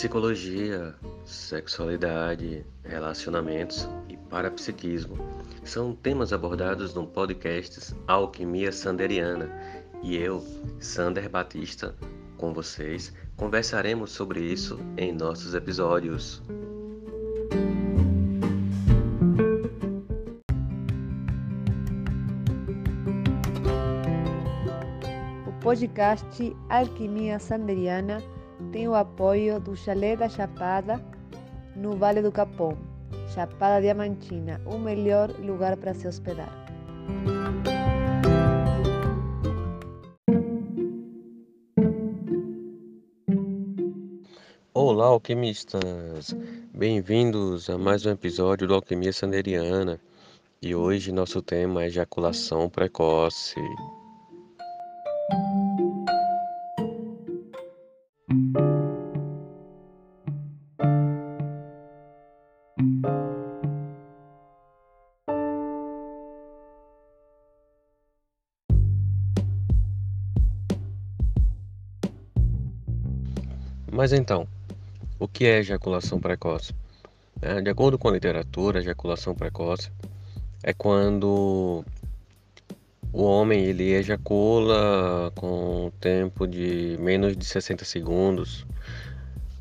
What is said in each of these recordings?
Psicologia, sexualidade, relacionamentos e parapsiquismo são temas abordados no podcast Alquimia Sanderiana e eu, Sander Batista, com vocês, conversaremos sobre isso em nossos episódios. O podcast Alquimia Sanderiana tem o apoio do Chalé da Chapada, no Vale do Capão, Chapada Diamantina, o melhor lugar para se hospedar. Olá, alquimistas! Bem-vindos a mais um episódio do Alquimia Sanderiana e hoje nosso tema é ejaculação precoce. Mas então, o que é ejaculação precoce? É, de acordo com a literatura, ejaculação precoce é quando o homem ele ejacula com um tempo de menos de 60 segundos.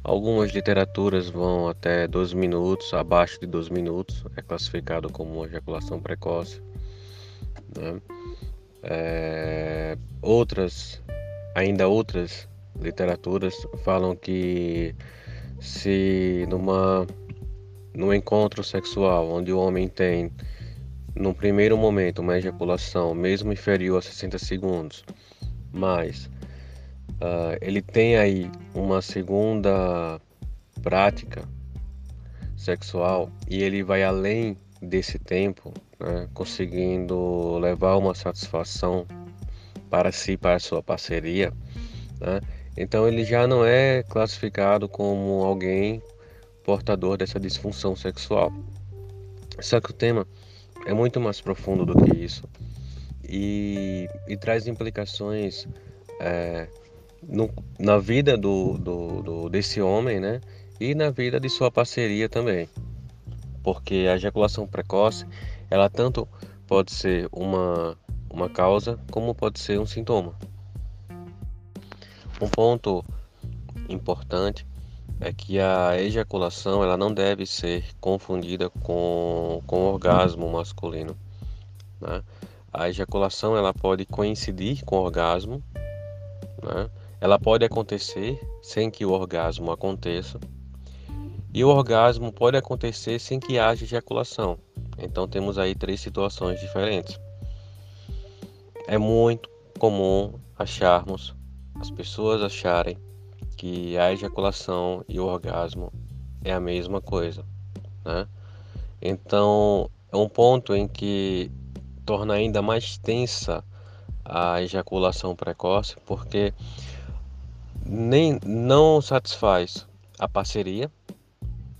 Algumas literaturas vão até 12 minutos, abaixo de 12 minutos, é classificado como ejaculação precoce. Né? É, outras, ainda outras literaturas falam que se numa num encontro sexual onde o homem tem no primeiro momento uma ejaculação mesmo inferior a 60 segundos, mas uh, ele tem aí uma segunda prática sexual e ele vai além desse tempo, né, conseguindo levar uma satisfação para si, para a sua parceria, né, então ele já não é classificado como alguém portador dessa disfunção sexual. Só que o tema é muito mais profundo do que isso e, e traz implicações é, no, na vida do, do, do, desse homem, né? E na vida de sua parceria também, porque a ejaculação precoce, ela tanto pode ser uma, uma causa como pode ser um sintoma. Um ponto importante é que a ejaculação ela não deve ser confundida com, com orgasmo masculino. Né? A ejaculação ela pode coincidir com o orgasmo, né? ela pode acontecer sem que o orgasmo aconteça, e o orgasmo pode acontecer sem que haja ejaculação. Então temos aí três situações diferentes. É muito comum acharmos as pessoas acharem que a ejaculação e o orgasmo é a mesma coisa, né? Então, é um ponto em que torna ainda mais tensa a ejaculação precoce, porque nem não satisfaz a parceria,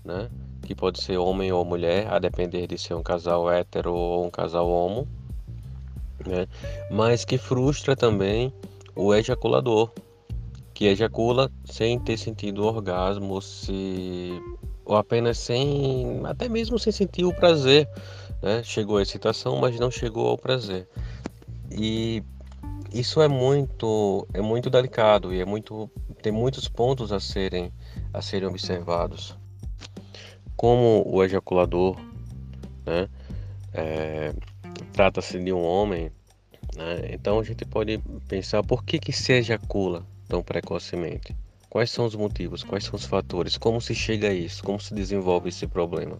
né? Que pode ser homem ou mulher, a depender de ser um casal hétero ou um casal homo, né? Mas que frustra também o ejaculador, que ejacula sem ter sentido orgasmo, se ou apenas sem, até mesmo sem sentir o prazer, né? Chegou a excitação, mas não chegou ao prazer. E isso é muito, é muito delicado e é muito, tem muitos pontos a serem, a serem observados. Como o ejaculador, né? É, trata-se de um homem né? Então a gente pode pensar por que, que se ejacula tão precocemente? Quais são os motivos? Quais são os fatores? Como se chega a isso? Como se desenvolve esse problema?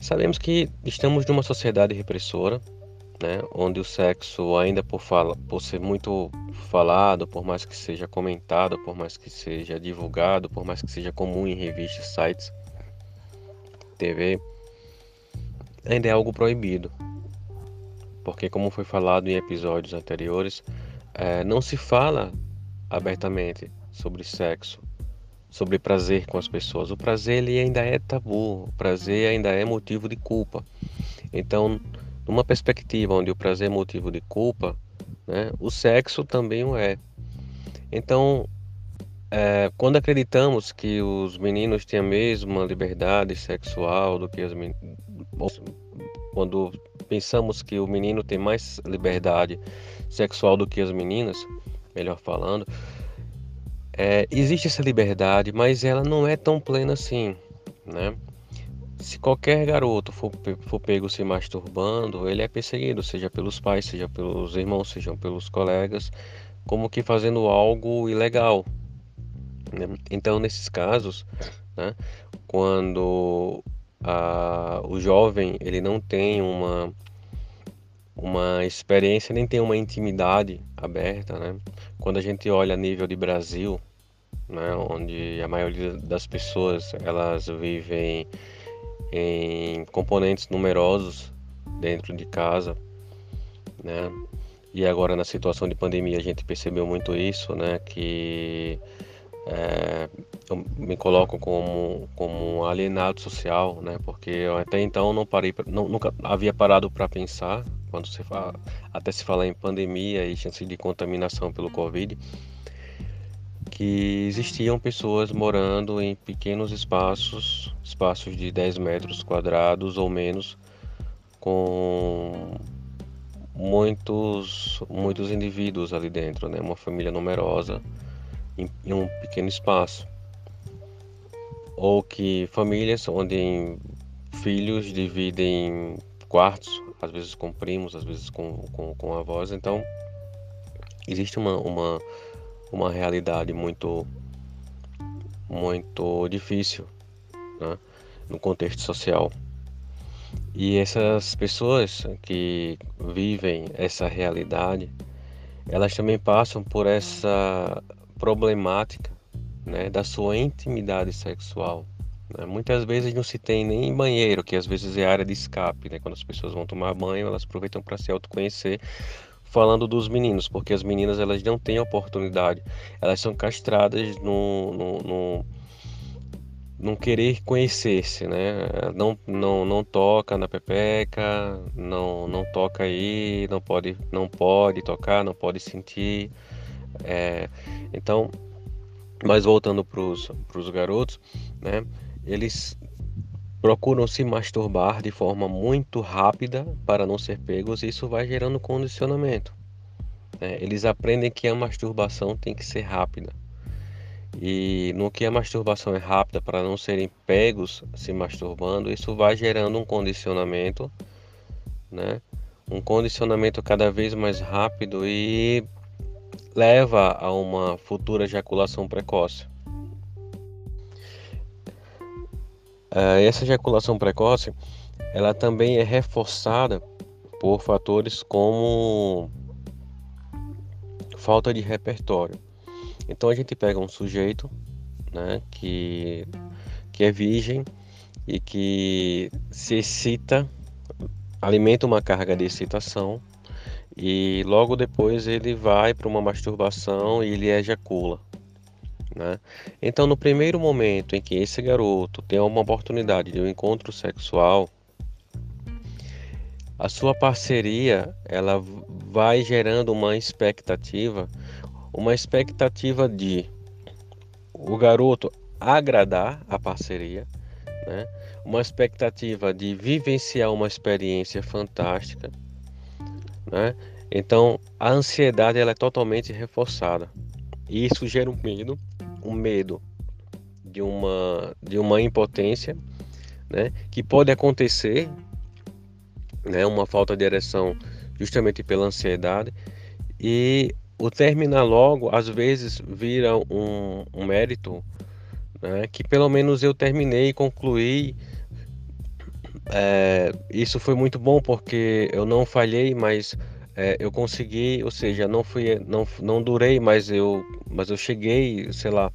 Sabemos que estamos numa sociedade repressora, né, onde o sexo ainda por, fala, por ser muito falado, por mais que seja comentado, por mais que seja divulgado, por mais que seja comum em revistas, sites, TV, ainda é algo proibido porque, como foi falado em episódios anteriores, é, não se fala abertamente sobre sexo, sobre prazer com as pessoas. O prazer ele ainda é tabu, o prazer ainda é motivo de culpa. Então, numa perspectiva onde o prazer é motivo de culpa, né, o sexo também o é. Então, é, quando acreditamos que os meninos têm a mesma liberdade sexual do que as meninas, quando pensamos que o menino tem mais liberdade sexual do que as meninas, melhor falando, é, existe essa liberdade, mas ela não é tão plena assim, né? Se qualquer garoto for, for pego se masturbando, ele é perseguido, seja pelos pais, seja pelos irmãos, seja pelos colegas, como que fazendo algo ilegal. Né? Então, nesses casos, né, quando a, o jovem ele não tem uma uma experiência nem tem uma intimidade aberta, né? Quando a gente olha a nível de Brasil, né, onde a maioria das pessoas elas vivem em componentes numerosos dentro de casa, né? E agora na situação de pandemia a gente percebeu muito isso, né? Que é, eu me coloco como, como um alienado social, né? Porque eu até então não parei, não, nunca havia parado para pensar quando se fala, até se falar em pandemia e chance de contaminação pelo Covid, que existiam pessoas morando em pequenos espaços, espaços de 10 metros quadrados ou menos, com muitos, muitos indivíduos ali dentro, né? Uma família numerosa em, em um pequeno espaço. Ou que famílias onde filhos dividem quartos, às vezes com primos, às vezes com, com, com avós. Então, existe uma, uma, uma realidade muito, muito difícil né, no contexto social. E essas pessoas que vivem essa realidade, elas também passam por essa problemática né, da sua intimidade sexual. Né? Muitas vezes não se tem nem banheiro, que às vezes é área de escape. Né? Quando as pessoas vão tomar banho, elas aproveitam para se autoconhecer. Falando dos meninos, porque as meninas elas não têm oportunidade, elas são castradas no, no, no não querer conhecer-se, né? Não, não, não toca na pepeca, não, não toca aí, não pode, não pode tocar, não pode sentir. É, então, mas voltando para os garotos, né? Eles procuram se masturbar de forma muito rápida para não ser pegos, e isso vai gerando condicionamento. Né? Eles aprendem que a masturbação tem que ser rápida. E no que a masturbação é rápida para não serem pegos se masturbando, isso vai gerando um condicionamento, né? Um condicionamento cada vez mais rápido e leva a uma futura ejaculação precoce. Uh, essa ejaculação precoce, ela também é reforçada por fatores como falta de repertório. Então a gente pega um sujeito, né, que que é virgem e que se excita, alimenta uma carga de excitação e logo depois ele vai para uma masturbação e ele ejacula. Né? Então, no primeiro momento em que esse garoto tem uma oportunidade de um encontro sexual, a sua parceria ela vai gerando uma expectativa, uma expectativa de o garoto agradar a parceria, né? uma expectativa de vivenciar uma experiência fantástica, né? Então, a ansiedade ela é totalmente reforçada. E isso gera um medo, um medo de uma de uma impotência, né, que pode acontecer, né, uma falta de ereção justamente pela ansiedade e o terminar logo às vezes vira um, um mérito, né, que pelo menos eu terminei e concluí é, isso foi muito bom porque eu não falhei, mas é, eu consegui, ou seja, não fui, não, não durei, mas eu, mas eu cheguei, sei lá.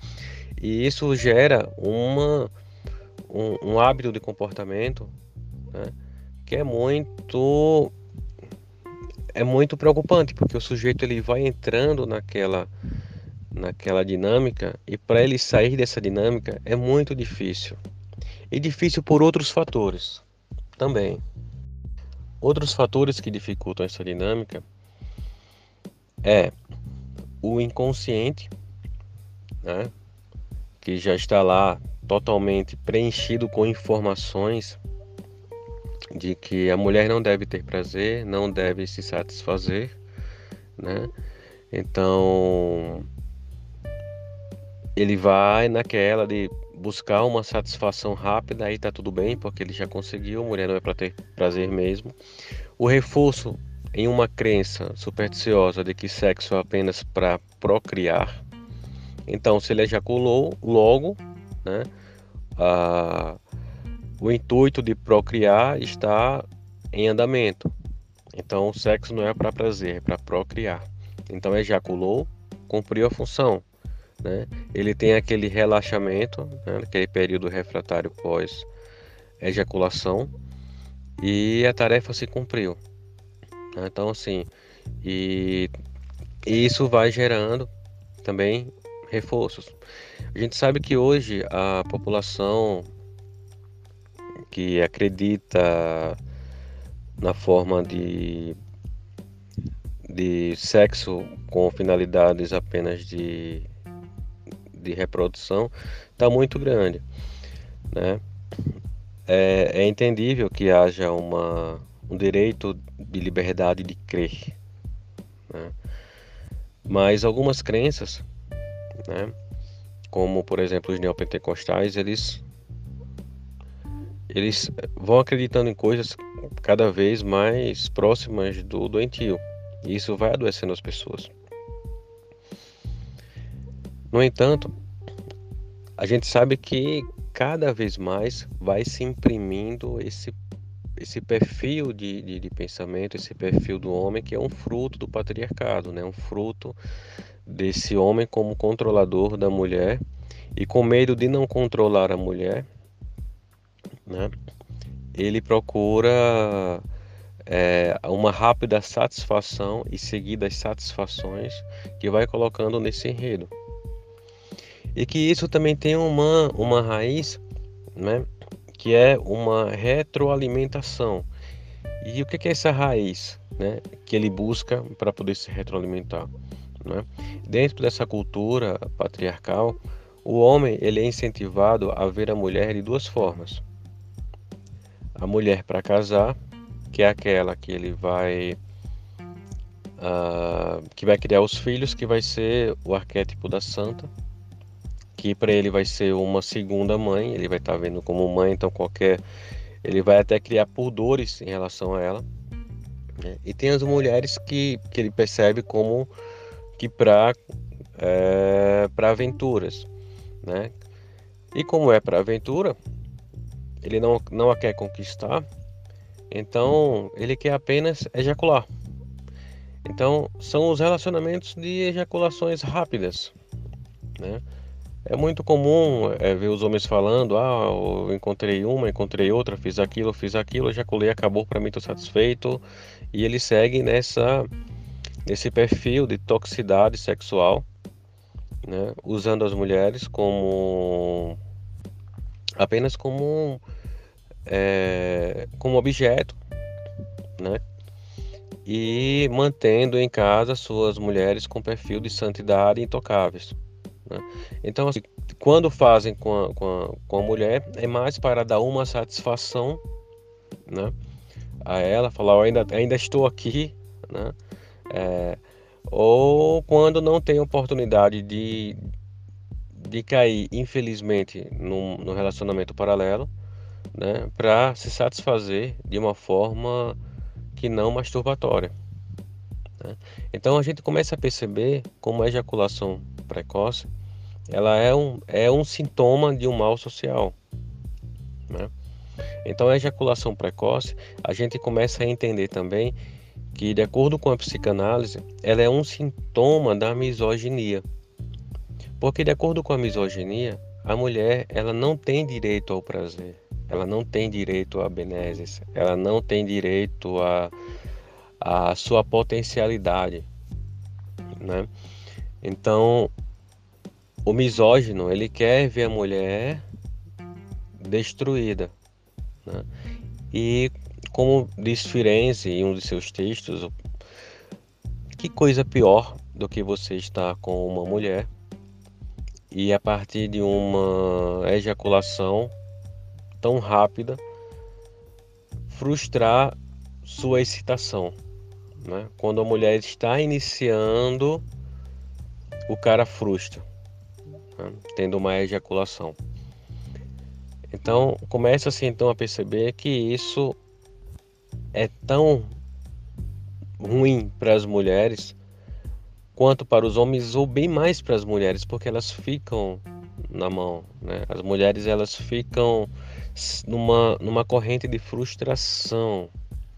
E isso gera uma, um, um hábito de comportamento né, que é muito é muito preocupante porque o sujeito ele vai entrando naquela naquela dinâmica e para ele sair dessa dinâmica é muito difícil e difícil por outros fatores também. Outros fatores que dificultam essa dinâmica é o inconsciente, né? que já está lá totalmente preenchido com informações de que a mulher não deve ter prazer, não deve se satisfazer, né? Então ele vai naquela de buscar uma satisfação rápida, aí tá tudo bem, porque ele já conseguiu, mulher não é para ter prazer mesmo. O reforço em uma crença supersticiosa de que sexo é apenas para procriar. Então, se ele ejaculou, logo, né, a, o intuito de procriar está em andamento. Então, o sexo não é para prazer, é para procriar. Então, ejaculou, cumpriu a função. Né? Ele tem aquele relaxamento, né, aquele período refratário pós ejaculação, e a tarefa se cumpriu. Né? Então, assim, e, e isso vai gerando também reforços. A gente sabe que hoje a população que acredita na forma de, de sexo com finalidades apenas de, de reprodução está muito grande. Né? É, é entendível que haja uma, um direito de liberdade de crer. Né? Mas algumas crenças, né, como por exemplo os neopentecostais, eles, eles vão acreditando em coisas cada vez mais próximas do doentio. E isso vai adoecendo as pessoas. No entanto, a gente sabe que cada vez mais vai se imprimindo esse esse perfil de, de, de, pensamento, esse perfil do homem que é um fruto do patriarcado, né? um fruto desse homem como controlador da mulher e com medo de não controlar a mulher, né? ele procura é, uma rápida satisfação e seguidas satisfações que vai colocando nesse enredo. E que isso também tem uma, uma raiz né, que é uma retroalimentação. E o que é essa raiz né, que ele busca para poder se retroalimentar? Né? Dentro dessa cultura patriarcal, o homem ele é incentivado a ver a mulher de duas formas. A mulher para casar, que é aquela que ele vai uh, que vai criar os filhos, que vai ser o arquétipo da santa, que para ele vai ser uma segunda mãe, ele vai estar tá vendo como mãe, então qualquer ele vai até criar pudores em relação a ela. Né? E tem as mulheres que, que ele percebe como que para é, para aventuras, né? E como é para aventura, ele não, não a quer conquistar, então ele quer apenas ejacular. Então são os relacionamentos de ejaculações rápidas, né? É muito comum é, ver os homens falando: ah, eu encontrei uma, encontrei outra, fiz aquilo, fiz aquilo, ejaculei, acabou, para mim estou satisfeito. E ele segue nessa, nesse perfil de toxicidade sexual, né, usando as mulheres como apenas como é, como objeto, né? E mantendo em casa suas mulheres com perfil de santidade intocáveis. Né? Então, assim, quando fazem com a, com, a, com a mulher, é mais para dar uma satisfação né? a ela, falar: ainda, ainda estou aqui, né? É, ou quando não tem oportunidade de, de cair, infelizmente, num, num relacionamento paralelo, né? para se satisfazer de uma forma que não masturbatória. Né? Então a gente começa a perceber como a ejaculação precoce ela é um, é um sintoma de um mal social. Né? Então, a ejaculação precoce, a gente começa a entender também que, de acordo com a psicanálise, ela é um sintoma da misoginia. Porque, de acordo com a misoginia, a mulher ela não tem direito ao prazer, ela não tem direito à benésia, ela não tem direito à, à sua potencialidade. Né? Então, o misógino ele quer ver a mulher destruída. Né? E como diz Firenze em um de seus textos, que coisa pior do que você estar com uma mulher e a partir de uma ejaculação tão rápida frustrar sua excitação. Né? Quando a mulher está iniciando, o cara frustra, né? tendo uma ejaculação. Então começa-se então a perceber que isso é tão ruim para as mulheres quanto para os homens ou bem mais para as mulheres, porque elas ficam na mão, né? As mulheres elas ficam numa, numa corrente de frustração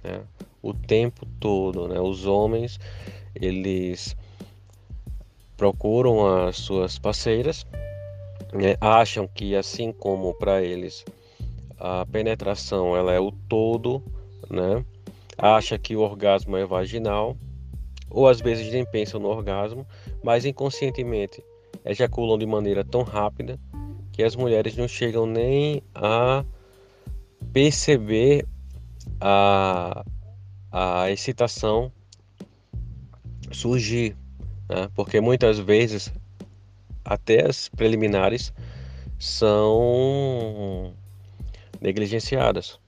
né? O tempo todo. Né? Os homens eles procuram as suas parceiras, né? acham que assim como para eles a penetração ela é o todo, né? acha que o orgasmo é vaginal, ou às vezes nem pensam no orgasmo, mas inconscientemente ejaculam de maneira tão rápida que as mulheres não chegam nem a perceber a, a excitação surgir, né? porque muitas vezes até as preliminares são negligenciadas.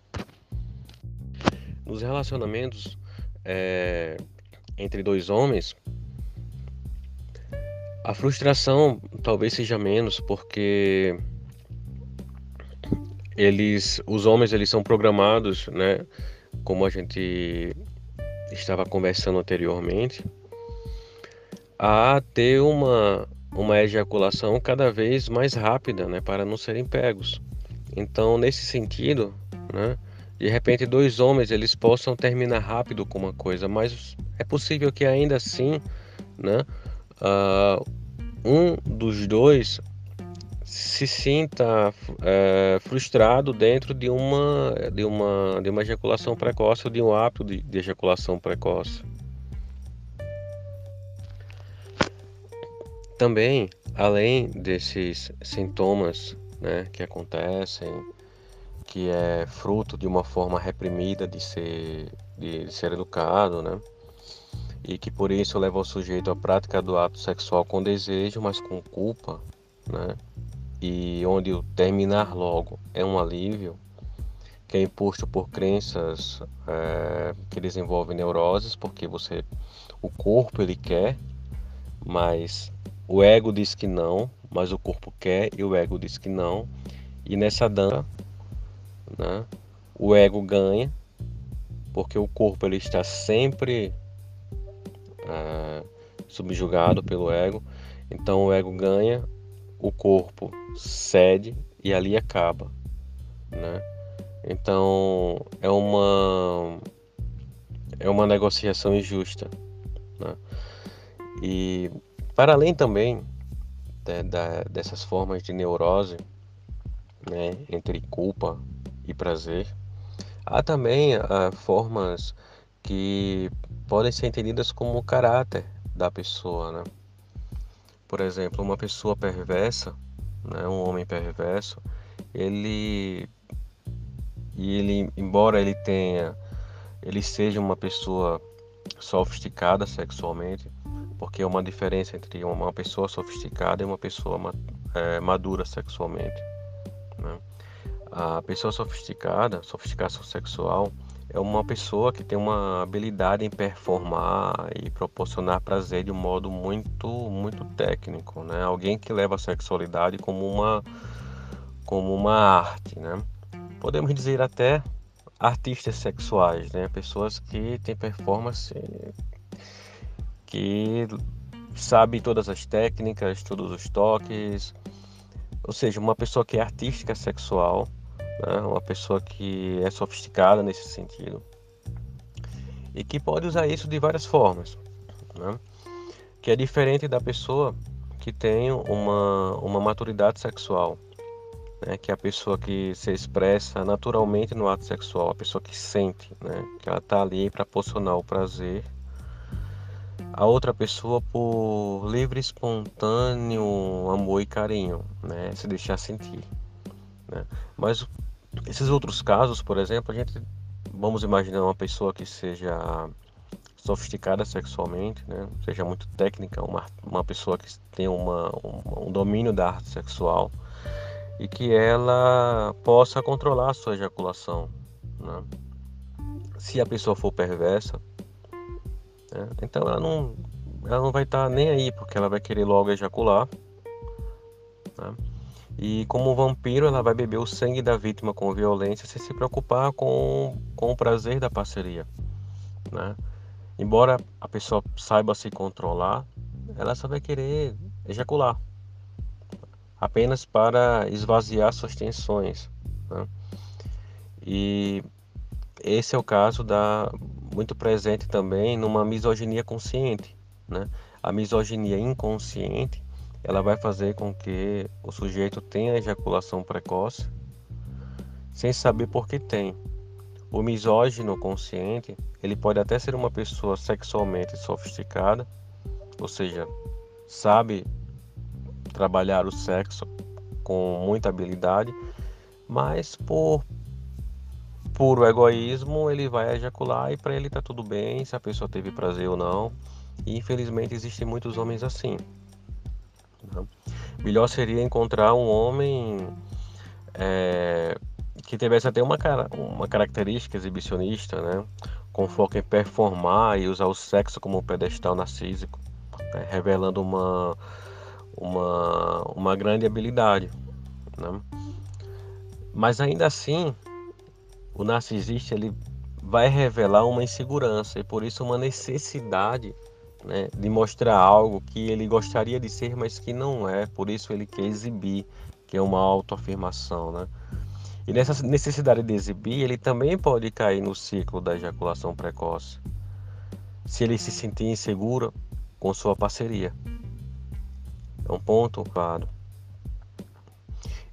Nos relacionamentos é, entre dois homens, a frustração talvez seja menos, porque eles, os homens, eles são programados, né? Como a gente estava conversando anteriormente, a ter uma uma ejaculação cada vez mais rápida, né, para não serem pegos. Então, nesse sentido, né, de repente dois homens eles possam terminar rápido com uma coisa, mas é possível que ainda assim, né, uh, um dos dois se sinta é, frustrado dentro de uma, de, uma, de uma ejaculação precoce ou de um hábito de, de ejaculação precoce. Também, além desses sintomas né, que acontecem, que é fruto de uma forma reprimida de ser, de ser educado, né? E que por isso leva o sujeito à prática do ato sexual com desejo, mas com culpa, né? E onde o terminar logo é um alívio, que é imposto por crenças é, que desenvolvem neuroses, porque você, o corpo ele quer, mas o ego diz que não, mas o corpo quer e o ego diz que não. E nessa dança né? O ego ganha, porque o corpo ele está sempre ah, subjugado pelo ego. Então o ego ganha, o corpo cede e ali acaba, né? Então é uma é uma negociação injusta, né? E para além também de, de, dessas formas de neurose, né, entre culpa e prazer. Há também uh, formas que podem ser entendidas como o caráter da pessoa, né? Por exemplo, uma pessoa perversa, né, um homem perverso, ele e ele, embora ele tenha, ele seja uma pessoa sofisticada sexualmente, porque é uma diferença entre uma pessoa sofisticada e uma pessoa é, madura sexualmente. Né? A pessoa sofisticada, sofisticação sexual, é uma pessoa que tem uma habilidade em performar e proporcionar prazer de um modo muito, muito técnico, né? Alguém que leva a sexualidade como uma, como uma arte, né? Podemos dizer até artistas sexuais, né? Pessoas que têm performance, que sabem todas as técnicas, todos os toques, ou seja, uma pessoa que é artística sexual né? uma pessoa que é sofisticada nesse sentido e que pode usar isso de várias formas, né? que é diferente da pessoa que tem uma, uma maturidade sexual, né? que é a pessoa que se expressa naturalmente no ato sexual, a pessoa que sente, né? que ela está ali para proporcionar o prazer a outra pessoa por livre, espontâneo amor e carinho, né? se deixar sentir. Né? Mas esses outros casos, por exemplo, a gente vamos imaginar uma pessoa que seja sofisticada sexualmente, né? seja muito técnica, uma, uma pessoa que tem uma, um, um domínio da arte sexual e que ela possa controlar a sua ejaculação. Né? Se a pessoa for perversa, né? então ela não, ela não vai estar tá nem aí, porque ela vai querer logo ejacular. Né? E como vampiro, ela vai beber o sangue da vítima com violência sem se preocupar com, com o prazer da parceria. Né? Embora a pessoa saiba se controlar, ela só vai querer ejacular apenas para esvaziar suas tensões. Né? E esse é o caso da muito presente também numa misoginia consciente. Né? A misoginia inconsciente ela vai fazer com que o sujeito tenha ejaculação precoce sem saber por que tem. O misógino consciente, ele pode até ser uma pessoa sexualmente sofisticada, ou seja, sabe trabalhar o sexo com muita habilidade, mas por puro egoísmo ele vai ejacular e para ele tá tudo bem se a pessoa teve prazer ou não. E infelizmente existem muitos homens assim. Né? Melhor seria encontrar um homem é, que tivesse até uma, uma característica exibicionista, né? com foco em performar e usar o sexo como pedestal narcísico, né? revelando uma, uma, uma grande habilidade. Né? Mas ainda assim, o narcisista ele vai revelar uma insegurança e por isso uma necessidade né, de mostrar algo que ele gostaria de ser, mas que não é. Por isso ele quer exibir, que é uma autoafirmação, né? E nessa necessidade de exibir, ele também pode cair no ciclo da ejaculação precoce, se ele se sentir inseguro com sua parceria. É um ponto claro.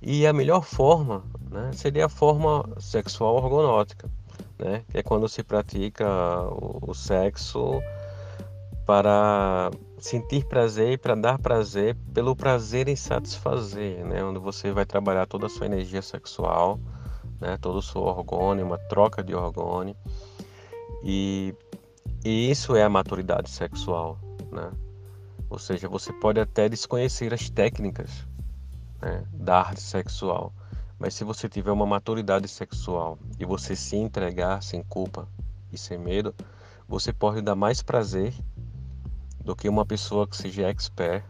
E a melhor forma né, seria a forma sexual orgonótica, né, que é quando se pratica o, o sexo para sentir prazer e para dar prazer pelo prazer em satisfazer, né? Onde você vai trabalhar toda a sua energia sexual, né? Todo o seu orgônio, uma troca de orgônio. E, e isso é a maturidade sexual, né? Ou seja, você pode até desconhecer as técnicas né, da arte sexual, mas se você tiver uma maturidade sexual e você se entregar sem culpa e sem medo, você pode dar mais prazer do que uma pessoa que seja expert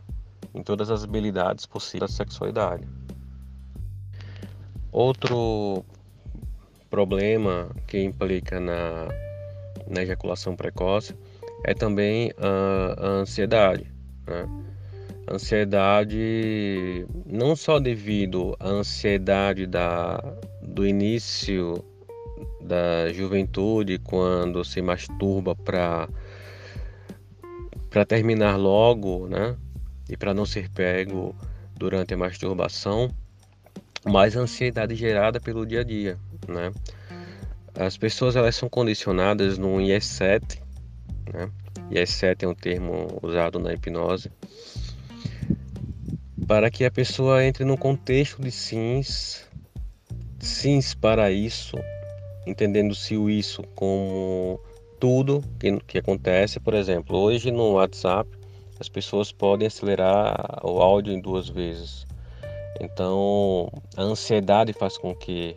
em todas as habilidades possíveis da sexualidade. Outro problema que implica na, na ejaculação precoce é também a, a ansiedade. Né? Ansiedade não só devido à ansiedade da, do início da juventude, quando se masturba para para terminar logo, né? E para não ser pego durante a masturbação, mais ansiedade gerada pelo dia a dia, né? As pessoas elas são condicionadas no IS7, né? IS7 é um termo usado na hipnose para que a pessoa entre no contexto de sims, sims para isso, entendendo-se o isso como tudo que, que acontece. Por exemplo, hoje no WhatsApp as pessoas podem acelerar o áudio em duas vezes. Então a ansiedade faz com que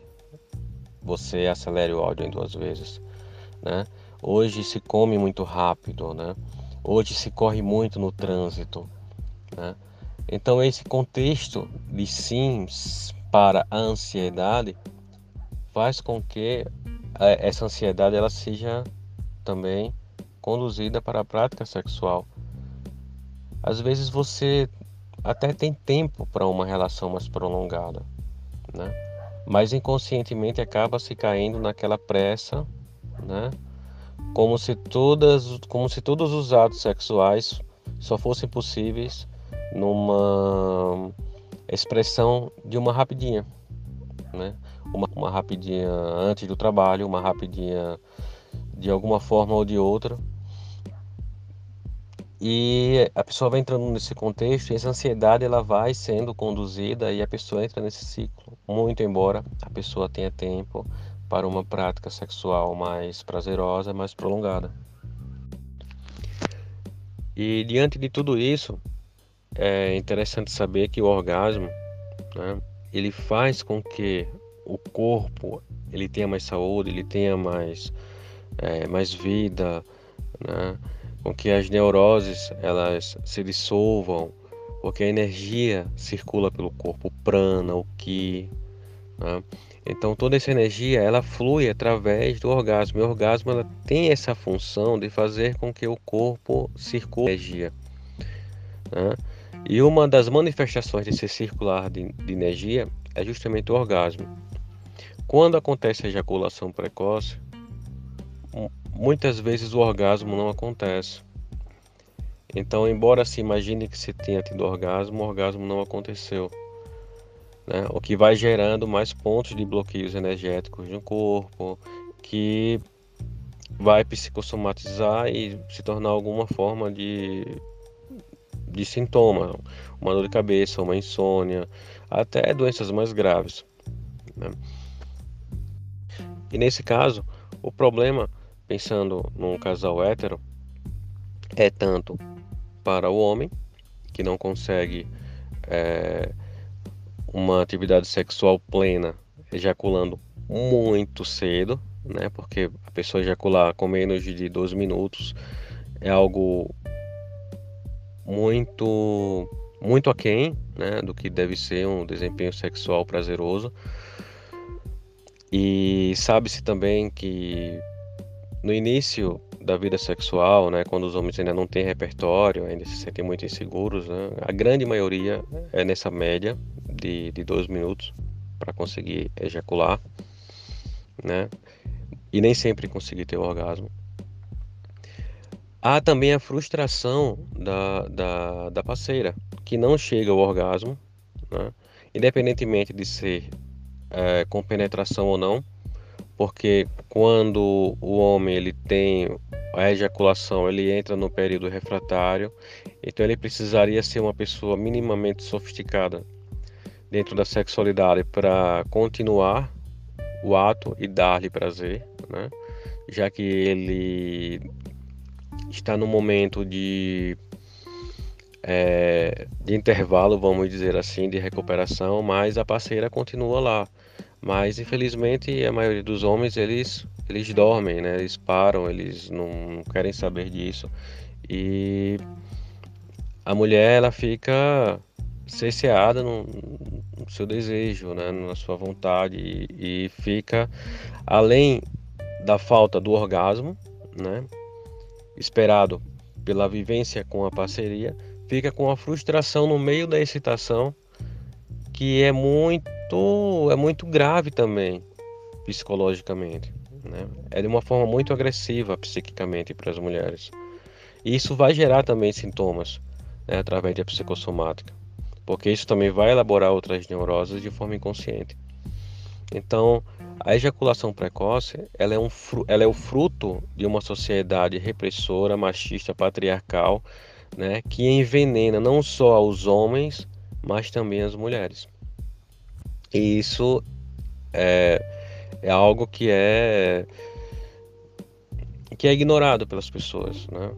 você acelere o áudio em duas vezes, né? Hoje se come muito rápido, né? Hoje se corre muito no trânsito, né? Então esse contexto de sims para a ansiedade faz com que eh, essa ansiedade ela seja também conduzida para a prática sexual. Às vezes você até tem tempo para uma relação mais prolongada, né? Mas inconscientemente acaba se caindo naquela pressa, né? Como se todas, como se todos os atos sexuais só fossem possíveis numa expressão de uma rapidinha, né? Uma, uma rapidinha antes do trabalho, uma rapidinha de alguma forma ou de outra. E a pessoa vai entrando nesse contexto e essa ansiedade ela vai sendo conduzida e a pessoa entra nesse ciclo. Muito embora a pessoa tenha tempo para uma prática sexual mais prazerosa, mais prolongada. E diante de tudo isso, é interessante saber que o orgasmo, né, ele faz com que o corpo ele tenha mais saúde, ele tenha mais, é, mais vida, né, com que as neuroses elas se dissolvam, porque a energia circula pelo corpo, o prana, o ki, né? Então toda essa energia ela flui através do orgasmo. E o orgasmo ela tem essa função de fazer com que o corpo circule energia. Né? E uma das manifestações desse circular de, de energia é justamente o orgasmo. Quando acontece a ejaculação precoce, muitas vezes o orgasmo não acontece. Então, embora se imagine que se tenha tido orgasmo, o orgasmo não aconteceu né? o que vai gerando mais pontos de bloqueios energéticos no corpo, que vai psicossomatizar e se tornar alguma forma de, de sintoma, uma dor de cabeça, uma insônia, até doenças mais graves. Né? E nesse caso, o problema, pensando num casal hétero, é tanto para o homem, que não consegue é, uma atividade sexual plena ejaculando muito cedo, né? Porque a pessoa ejacular com menos de 12 minutos é algo muito muito aquém, né, do que deve ser um desempenho sexual prazeroso. E sabe-se também que no início da vida sexual, né, quando os homens ainda não têm repertório, ainda se sentem muito inseguros, né, a grande maioria é nessa média de, de 12 minutos para conseguir ejacular, né? E nem sempre conseguir ter o orgasmo. Há também a frustração da, da, da parceira, que não chega ao orgasmo, né? independentemente de ser é, com penetração ou não, porque quando o homem ele tem a ejaculação, ele entra no período refratário, então ele precisaria ser uma pessoa minimamente sofisticada dentro da sexualidade para continuar o ato e dar-lhe prazer, né? já que ele está no momento de, é, de intervalo, vamos dizer assim, de recuperação, mas a parceira continua lá. Mas infelizmente a maioria dos homens eles eles dormem, né? Eles param, eles não, querem saber disso. E a mulher ela fica cerceada no, no, seu desejo, né, na sua vontade e, e, fica além da falta do orgasmo, né, esperado pela vivência com a parceria, fica com a frustração no meio da excitação que é muito é muito grave também psicologicamente, né? É de uma forma muito agressiva psiquicamente para as mulheres. E isso vai gerar também sintomas né, através da psicossomática porque isso também vai elaborar outras neuroses de forma inconsciente. Então, a ejaculação precoce ela é, um, ela é o fruto de uma sociedade repressora, machista, patriarcal, né, que envenena não só os homens, mas também as mulheres. E isso é, é algo que é que é ignorado pelas pessoas, né?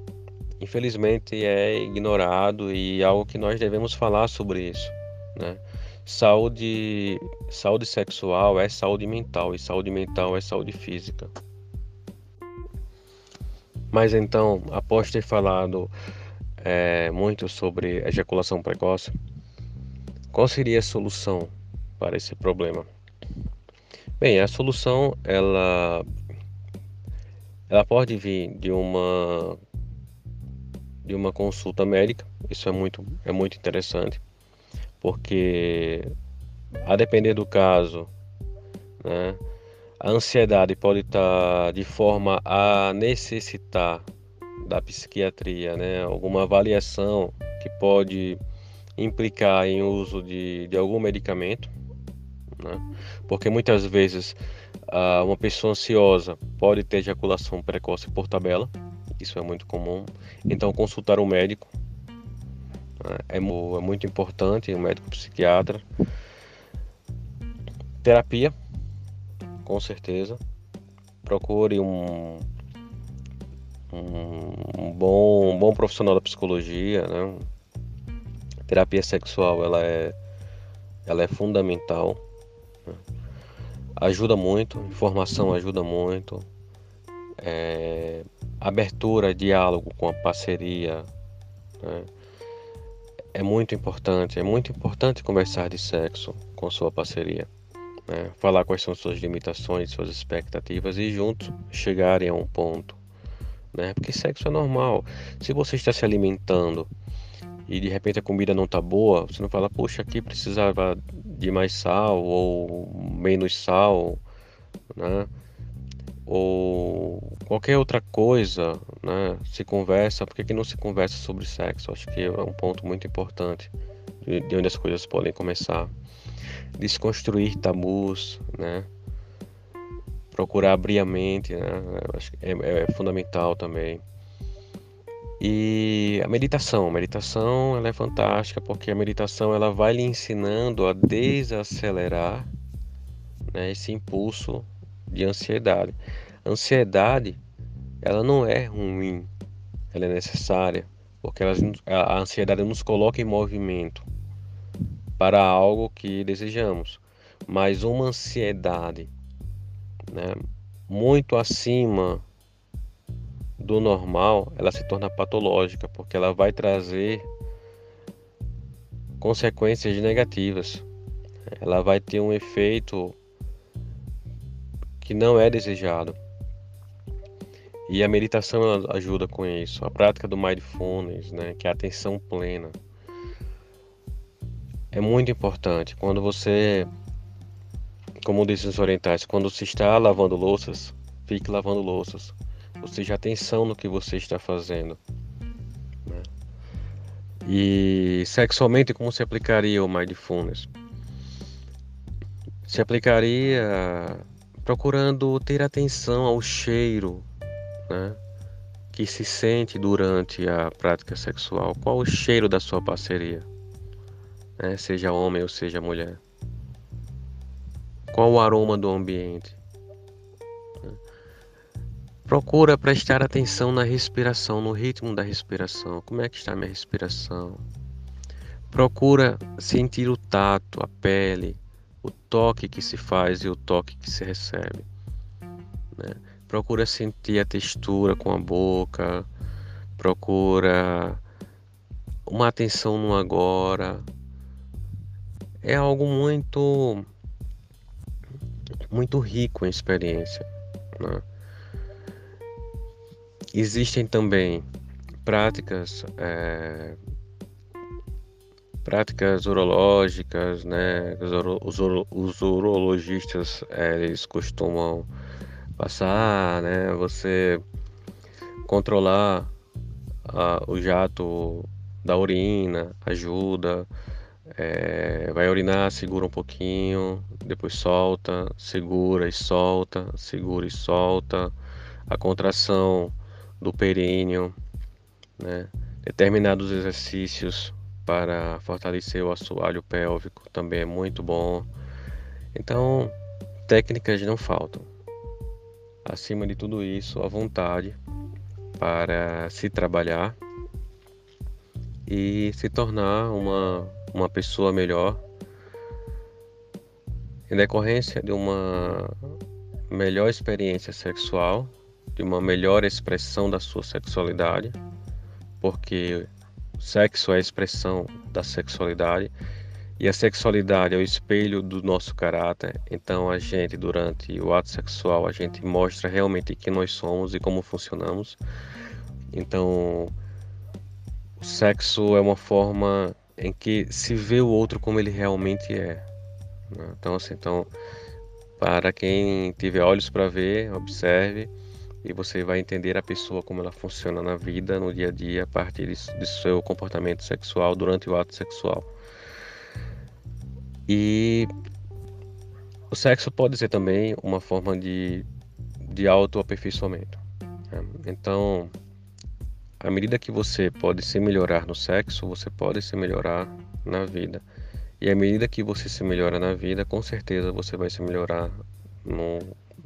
infelizmente é ignorado e algo que nós devemos falar sobre isso, né? Saúde, saúde sexual é saúde mental e saúde mental é saúde física. Mas então, após ter falado é, muito sobre ejaculação precoce, qual seria a solução para esse problema? Bem, a solução ela ela pode vir de uma de uma consulta médica. Isso é muito, é muito interessante, porque a depender do caso, né, a ansiedade pode estar de forma a necessitar da psiquiatria, né, alguma avaliação que pode implicar em uso de, de algum medicamento, né, porque muitas vezes uh, uma pessoa ansiosa pode ter ejaculação precoce por tabela, isso é muito comum. Então, consultar um médico né, é, é muito importante, um médico psiquiatra. Terapia, com certeza. Procure um, um, bom, um bom profissional da psicologia, né? terapia sexual ela é, ela é fundamental. Ajuda muito, informação ajuda muito, é, abertura, diálogo com a parceria. Né? É muito importante, é muito importante conversar de sexo com sua parceria. Né? Falar quais são suas limitações, suas expectativas e juntos chegarem a um ponto. Né? Porque sexo é normal. Se você está se alimentando e de repente a comida não está boa, você não fala, poxa, aqui precisava de mais sal ou menos sal, né? ou qualquer outra coisa, né? Se conversa, por que, não se conversa sobre sexo? Acho que é um ponto muito importante de, de onde as coisas podem começar. Desconstruir tabus, né? Procurar abrir a mente, né? Acho que é, é fundamental também. E a meditação, a meditação ela é fantástica porque a meditação ela vai lhe ensinando a desacelerar né, esse impulso de ansiedade. A ansiedade, ela não é ruim, ela é necessária, porque ela, a ansiedade nos coloca em movimento para algo que desejamos. Mas uma ansiedade né, muito acima do normal, ela se torna patológica, porque ela vai trazer consequências negativas. Ela vai ter um efeito que não é desejado. E a meditação ajuda com isso. A prática do mindfulness, né, que é a atenção plena, é muito importante. Quando você, como dizem os orientais, quando se está lavando louças, fique lavando louças. Ou seja, atenção no que você está fazendo. Né? E sexualmente, como se aplicaria o mindfulness? Se aplicaria procurando ter atenção ao cheiro né, que se sente durante a prática sexual. Qual o cheiro da sua parceria? Né, seja homem ou seja mulher. Qual o aroma do ambiente? Procura prestar atenção na respiração, no ritmo da respiração. Como é que está a minha respiração? Procura sentir o tato, a pele, o toque que se faz e o toque que se recebe. Né? Procura sentir a textura com a boca, procura uma atenção no agora. É algo muito muito rico em experiência. Né? Existem também práticas é, práticas urológicas, né? Os, os urologistas é, eles costumam passar, né? Você controlar a, o jato da urina ajuda. É, vai urinar, segura um pouquinho, depois solta, segura e solta, segura e solta. A contração do períneo, né? Determinados exercícios para fortalecer o assoalho pélvico também é muito bom. Então, técnicas não faltam. Acima de tudo isso, a vontade para se trabalhar e se tornar uma, uma pessoa melhor em decorrência de uma melhor experiência sexual, de uma melhor expressão da sua sexualidade, porque Sexo é a expressão da sexualidade e a sexualidade é o espelho do nosso caráter. Então a gente durante o ato sexual a gente mostra realmente quem nós somos e como funcionamos. Então o sexo é uma forma em que se vê o outro como ele realmente é. Né? Então assim, então para quem tiver olhos para ver, observe e você vai entender a pessoa como ela funciona na vida, no dia a dia, a partir do seu comportamento sexual durante o ato sexual. E o sexo pode ser também uma forma de, de autoaperfeiçoamento. Né? Então, à medida que você pode se melhorar no sexo, você pode se melhorar na vida. E à medida que você se melhora na vida, com certeza você vai se melhorar no,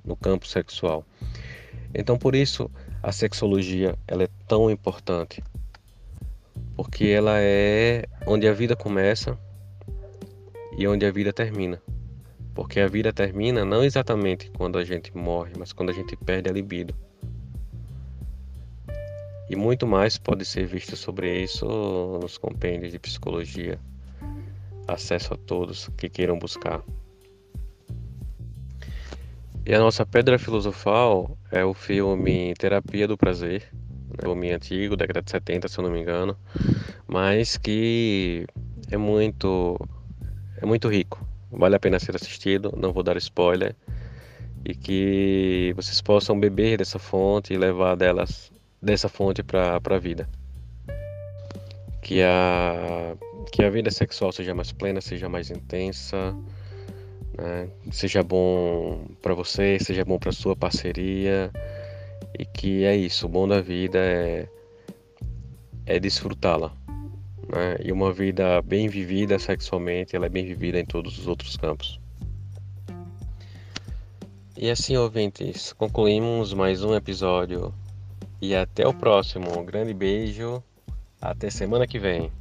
no campo sexual. Então por isso a sexologia ela é tão importante. Porque ela é onde a vida começa e onde a vida termina. Porque a vida termina não exatamente quando a gente morre, mas quando a gente perde a libido. E muito mais pode ser visto sobre isso nos compêndios de psicologia. Acesso a todos que queiram buscar. E a nossa pedra filosofal é o filme Terapia do Prazer, né? filme antigo, década de 70, se eu não me engano, mas que é muito é muito rico. Vale a pena ser assistido, não vou dar spoiler. E que vocês possam beber dessa fonte e levar delas dessa fonte para a vida. Que a que a vida sexual seja mais plena, seja mais intensa, né? seja bom para você, seja bom para sua parceria e que é isso. O bom da vida é é desfrutá-la. Né? E uma vida bem vivida sexualmente, ela é bem vivida em todos os outros campos. E assim, ouvintes, concluímos mais um episódio e até o próximo. Um grande beijo. Até semana que vem.